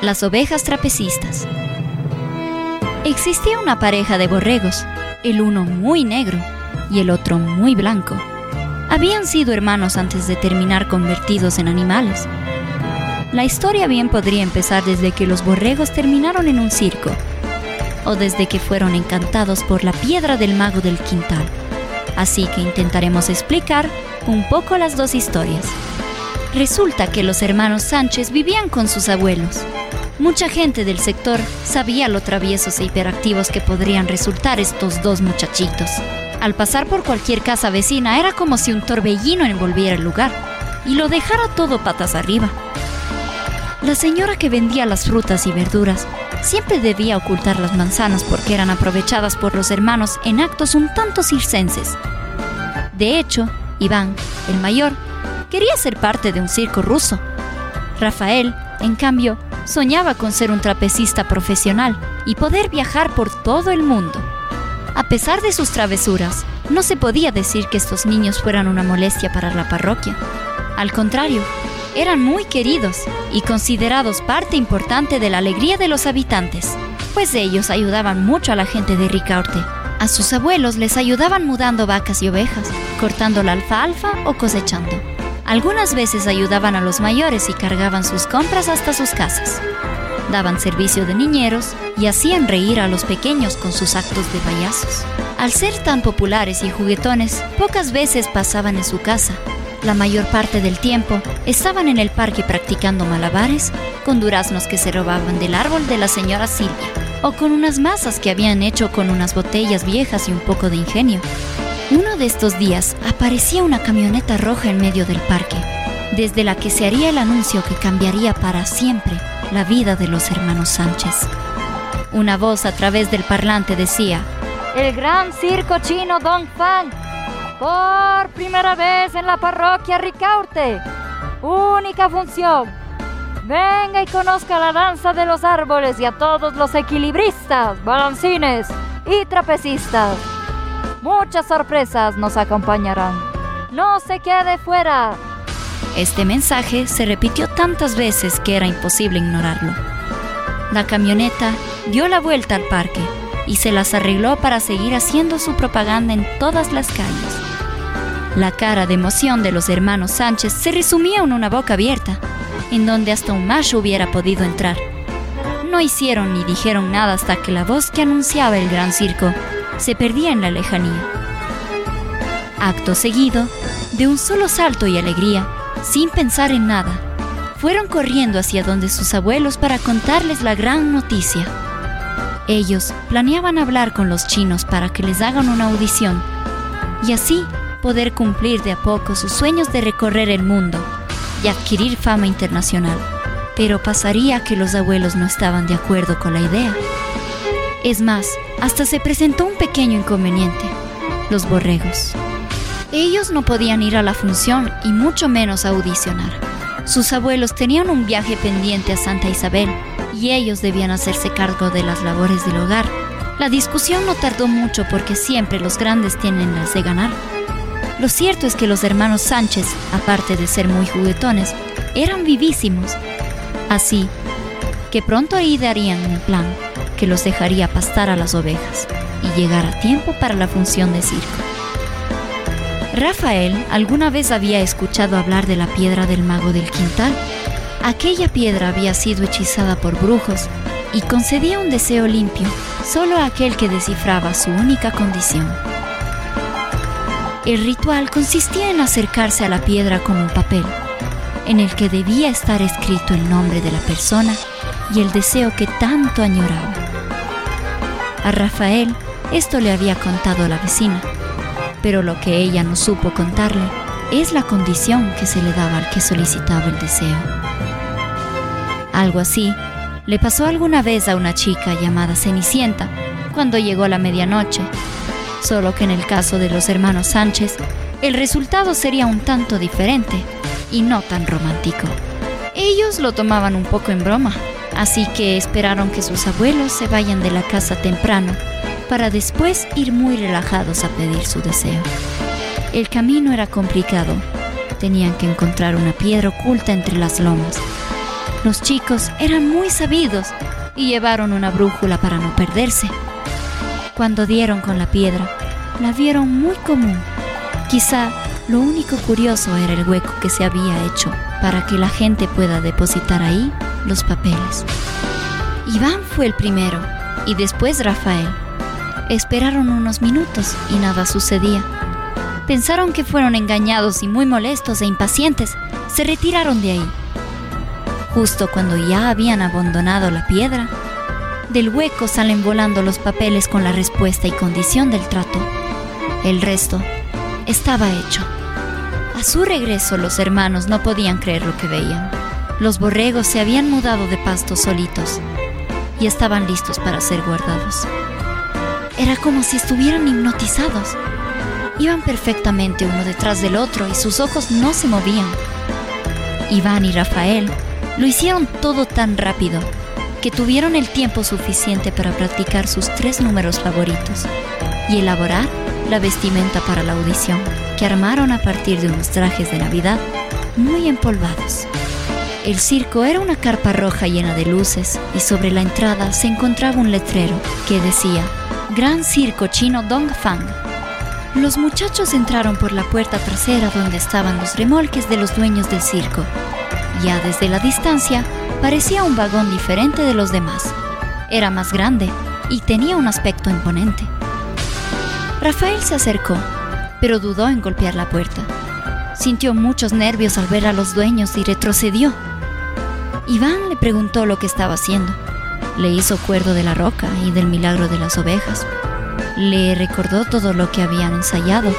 Las ovejas trapecistas. Existía una pareja de borregos, el uno muy negro y el otro muy blanco. Habían sido hermanos antes de terminar convertidos en animales. La historia bien podría empezar desde que los borregos terminaron en un circo, o desde que fueron encantados por la piedra del mago del quintal. Así que intentaremos explicar un poco las dos historias. Resulta que los hermanos Sánchez vivían con sus abuelos. Mucha gente del sector sabía lo traviesos e hiperactivos que podrían resultar estos dos muchachitos. Al pasar por cualquier casa vecina era como si un torbellino envolviera el lugar y lo dejara todo patas arriba. La señora que vendía las frutas y verduras siempre debía ocultar las manzanas porque eran aprovechadas por los hermanos en actos un tanto circenses. De hecho, Iván, el mayor, quería ser parte de un circo ruso. Rafael, en cambio, soñaba con ser un trapecista profesional y poder viajar por todo el mundo. A pesar de sus travesuras, no se podía decir que estos niños fueran una molestia para la parroquia. Al contrario, eran muy queridos y considerados parte importante de la alegría de los habitantes, pues ellos ayudaban mucho a la gente de Ricaurte. A sus abuelos les ayudaban mudando vacas y ovejas, cortando la alfalfa o cosechando. Algunas veces ayudaban a los mayores y cargaban sus compras hasta sus casas. Daban servicio de niñeros y hacían reír a los pequeños con sus actos de payasos. Al ser tan populares y juguetones, pocas veces pasaban en su casa. La mayor parte del tiempo estaban en el parque practicando malabares con duraznos que se robaban del árbol de la señora Silvia o con unas masas que habían hecho con unas botellas viejas y un poco de ingenio. Uno de estos días aparecía una camioneta roja en medio del parque, desde la que se haría el anuncio que cambiaría para siempre la vida de los hermanos Sánchez. Una voz a través del parlante decía, El gran circo chino Dong Fang, por primera vez en la parroquia Ricaurte. Única función. Venga y conozca la danza de los árboles y a todos los equilibristas, balancines y trapecistas. Muchas sorpresas nos acompañarán. No se quede fuera. Este mensaje se repitió tantas veces que era imposible ignorarlo. La camioneta dio la vuelta al parque y se las arregló para seguir haciendo su propaganda en todas las calles. La cara de emoción de los hermanos Sánchez se resumía en una boca abierta, en donde hasta un macho hubiera podido entrar. No hicieron ni dijeron nada hasta que la voz que anunciaba el gran circo se perdía en la lejanía. Acto seguido, de un solo salto y alegría, sin pensar en nada, fueron corriendo hacia donde sus abuelos para contarles la gran noticia. Ellos planeaban hablar con los chinos para que les hagan una audición y así poder cumplir de a poco sus sueños de recorrer el mundo y adquirir fama internacional. Pero pasaría que los abuelos no estaban de acuerdo con la idea. Es más, hasta se presentó un pequeño inconveniente, los borregos. Ellos no podían ir a la función y mucho menos audicionar. Sus abuelos tenían un viaje pendiente a Santa Isabel y ellos debían hacerse cargo de las labores del hogar. La discusión no tardó mucho porque siempre los grandes tienen las de ganar. Lo cierto es que los hermanos Sánchez, aparte de ser muy juguetones, eran vivísimos. Así que pronto ahí darían un plan que los dejaría pastar a las ovejas y llegar a tiempo para la función de circo. Rafael alguna vez había escuchado hablar de la piedra del mago del quintal. Aquella piedra había sido hechizada por brujos y concedía un deseo limpio solo a aquel que descifraba su única condición. El ritual consistía en acercarse a la piedra con un papel, en el que debía estar escrito el nombre de la persona y el deseo que tanto añoraba. A Rafael esto le había contado la vecina, pero lo que ella no supo contarle es la condición que se le daba al que solicitaba el deseo. Algo así le pasó alguna vez a una chica llamada Cenicienta cuando llegó la medianoche, solo que en el caso de los hermanos Sánchez, el resultado sería un tanto diferente y no tan romántico. Ellos lo tomaban un poco en broma, así que esperaron que sus abuelos se vayan de la casa temprano para después ir muy relajados a pedir su deseo. El camino era complicado. Tenían que encontrar una piedra oculta entre las lomas. Los chicos eran muy sabidos y llevaron una brújula para no perderse. Cuando dieron con la piedra, la vieron muy común. Quizá lo único curioso era el hueco que se había hecho para que la gente pueda depositar ahí los papeles. Iván fue el primero y después Rafael. Esperaron unos minutos y nada sucedía. Pensaron que fueron engañados y muy molestos e impacientes, se retiraron de ahí. Justo cuando ya habían abandonado la piedra, del hueco salen volando los papeles con la respuesta y condición del trato. El resto estaba hecho. A su regreso los hermanos no podían creer lo que veían. Los borregos se habían mudado de pasto solitos y estaban listos para ser guardados. Era como si estuvieran hipnotizados. Iban perfectamente uno detrás del otro y sus ojos no se movían. Iván y Rafael lo hicieron todo tan rápido que tuvieron el tiempo suficiente para practicar sus tres números favoritos y elaborar la vestimenta para la audición, que armaron a partir de unos trajes de Navidad muy empolvados. El circo era una carpa roja llena de luces y sobre la entrada se encontraba un letrero que decía Gran Circo Chino Dong Fang. Los muchachos entraron por la puerta trasera donde estaban los remolques de los dueños del circo. Ya desde la distancia parecía un vagón diferente de los demás. Era más grande y tenía un aspecto imponente. Rafael se acercó, pero dudó en golpear la puerta. Sintió muchos nervios al ver a los dueños y retrocedió. Iván le preguntó lo que estaba haciendo. Le hizo cuerdo de la roca y del milagro de las ovejas. Le recordó todo lo que habían ensayado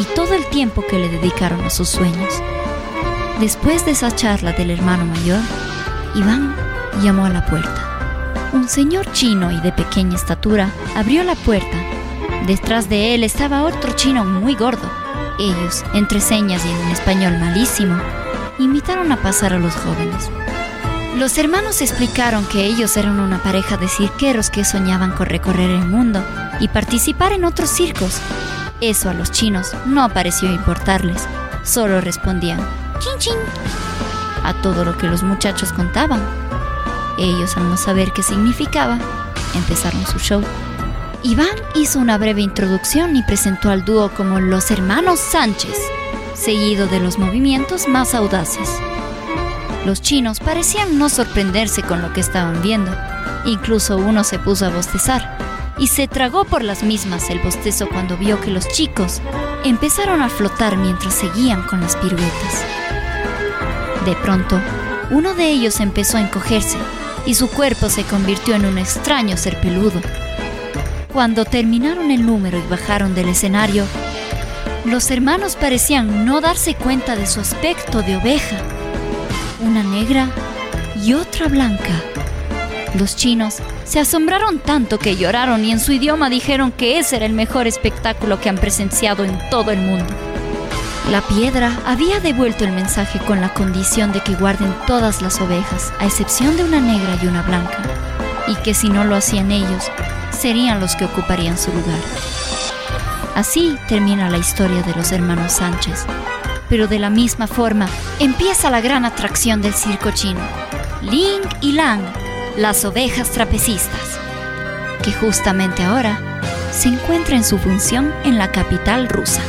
y todo el tiempo que le dedicaron a sus sueños. Después de esa charla del hermano mayor, Iván llamó a la puerta. Un señor chino y de pequeña estatura abrió la puerta. Detrás de él estaba otro chino muy gordo. Ellos, entre señas y en un español malísimo, invitaron a pasar a los jóvenes. Los hermanos explicaron que ellos eran una pareja de cirqueros que soñaban con recorrer el mundo y participar en otros circos. Eso a los chinos no pareció importarles, solo respondían chin chin a todo lo que los muchachos contaban. Ellos, al no saber qué significaba, empezaron su show. Iván hizo una breve introducción y presentó al dúo como los hermanos Sánchez, seguido de los movimientos más audaces. Los chinos parecían no sorprenderse con lo que estaban viendo. Incluso uno se puso a bostezar y se tragó por las mismas el bostezo cuando vio que los chicos empezaron a flotar mientras seguían con las piruetas. De pronto, uno de ellos empezó a encogerse y su cuerpo se convirtió en un extraño ser peludo. Cuando terminaron el número y bajaron del escenario, los hermanos parecían no darse cuenta de su aspecto de oveja una negra y otra blanca. Los chinos se asombraron tanto que lloraron y en su idioma dijeron que ese era el mejor espectáculo que han presenciado en todo el mundo. La piedra había devuelto el mensaje con la condición de que guarden todas las ovejas, a excepción de una negra y una blanca, y que si no lo hacían ellos, serían los que ocuparían su lugar. Así termina la historia de los hermanos Sánchez, pero de la misma forma empieza la gran atracción del circo chino, Ling y Lang, las ovejas trapecistas, que justamente ahora se encuentra en su función en la capital rusa,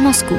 Moscú.